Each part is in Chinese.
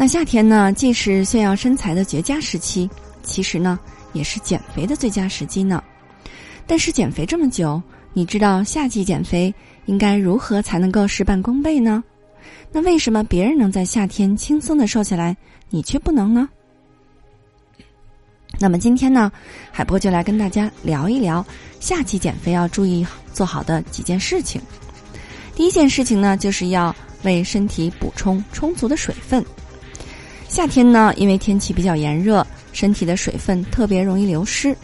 那夏天呢，既是炫耀身材的绝佳时期，其实呢，也是减肥的最佳时机呢。但是减肥这么久，你知道夏季减肥应该如何才能够事半功倍呢？那为什么别人能在夏天轻松的瘦下来，你却不能呢？那么今天呢，海波就来跟大家聊一聊夏季减肥要注意做好的几件事情。第一件事情呢，就是要为身体补充充足的水分。夏天呢，因为天气比较炎热，身体的水分特别容易流失，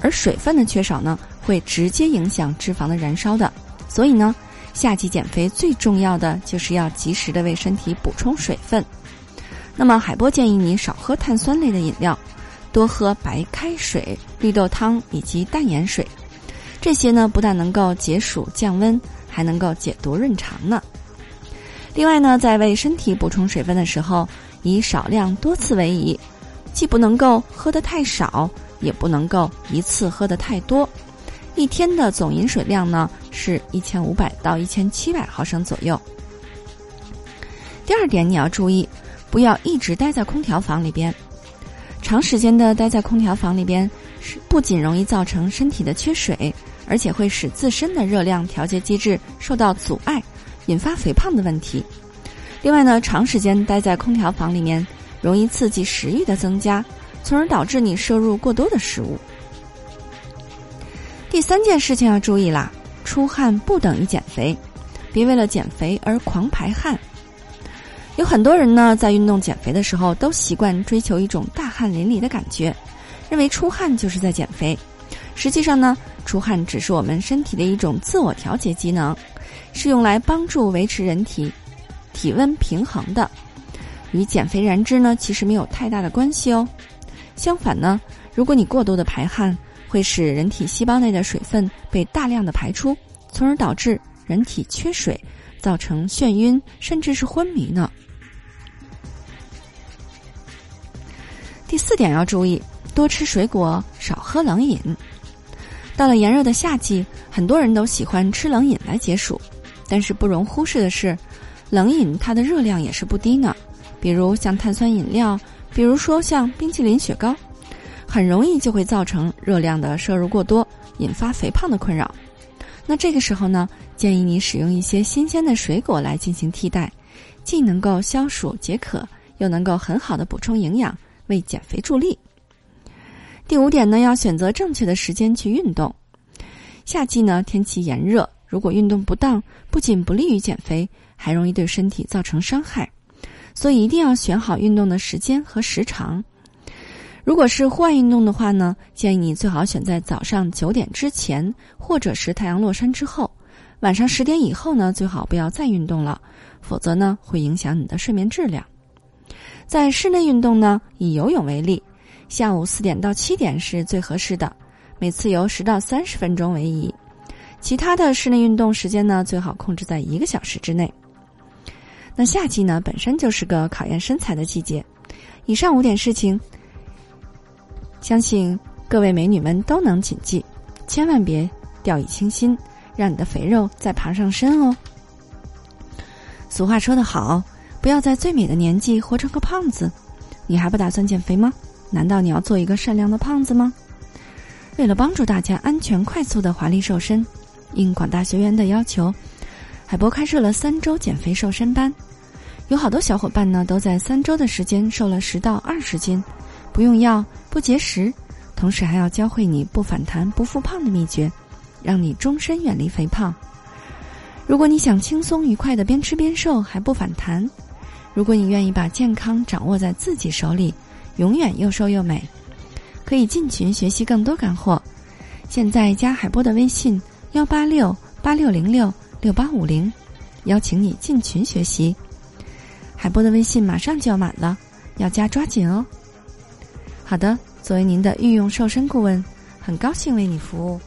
而水分的缺少呢，会直接影响脂肪的燃烧的。所以呢，夏季减肥最重要的就是要及时的为身体补充水分。那么，海波建议你少喝碳酸类的饮料，多喝白开水、绿豆汤以及淡盐水。这些呢，不但能够解暑降温，还能够解毒润肠呢。另外呢，在为身体补充水分的时候，以少量多次为宜，既不能够喝得太少，也不能够一次喝得太多。一天的总饮水量呢是一千五百到一千七百毫升左右。第二点你要注意，不要一直待在空调房里边。长时间的待在空调房里边，是不仅容易造成身体的缺水，而且会使自身的热量调节机制受到阻碍，引发肥胖的问题。另外呢，长时间待在空调房里面，容易刺激食欲的增加，从而导致你摄入过多的食物。第三件事情要注意啦，出汗不等于减肥，别为了减肥而狂排汗。有很多人呢，在运动减肥的时候，都习惯追求一种大汗淋漓的感觉，认为出汗就是在减肥。实际上呢，出汗只是我们身体的一种自我调节机能，是用来帮助维持人体。体温平衡的，与减肥燃脂呢其实没有太大的关系哦。相反呢，如果你过度的排汗，会使人体细胞内的水分被大量的排出，从而导致人体缺水，造成眩晕甚至是昏迷呢。第四点要注意，多吃水果，少喝冷饮。到了炎热的夏季，很多人都喜欢吃冷饮来解暑，但是不容忽视的是。冷饮它的热量也是不低呢，比如像碳酸饮料，比如说像冰淇淋、雪糕，很容易就会造成热量的摄入过多，引发肥胖的困扰。那这个时候呢，建议你使用一些新鲜的水果来进行替代，既能够消暑解渴，又能够很好的补充营养，为减肥助力。第五点呢，要选择正确的时间去运动。夏季呢，天气炎热，如果运动不当，不仅不利于减肥。还容易对身体造成伤害，所以一定要选好运动的时间和时长。如果是户外运动的话呢，建议你最好选在早上九点之前，或者是太阳落山之后。晚上十点以后呢，最好不要再运动了，否则呢会影响你的睡眠质量。在室内运动呢，以游泳为例，下午四点到七点是最合适的，每次游十到三十分钟为宜。其他的室内运动时间呢，最好控制在一个小时之内。那夏季呢，本身就是个考验身材的季节。以上五点事情，相信各位美女们都能谨记，千万别掉以轻心，让你的肥肉再爬上身哦。俗话说得好，不要在最美的年纪活成个胖子。你还不打算减肥吗？难道你要做一个善良的胖子吗？为了帮助大家安全快速的华丽瘦身，应广大学员的要求。海博开设了三周减肥瘦身班，有好多小伙伴呢都在三周的时间瘦了十到二十斤，不用药不节食，同时还要教会你不反弹不复胖的秘诀，让你终身远离肥胖。如果你想轻松愉快的边吃边瘦还不反弹，如果你愿意把健康掌握在自己手里，永远又瘦又美，可以进群学习更多干货。现在加海波的微信幺八六八六零六。六八五零，邀请你进群学习。海波的微信马上就要满了，要加抓紧哦。好的，作为您的御用瘦身顾问，很高兴为你服务。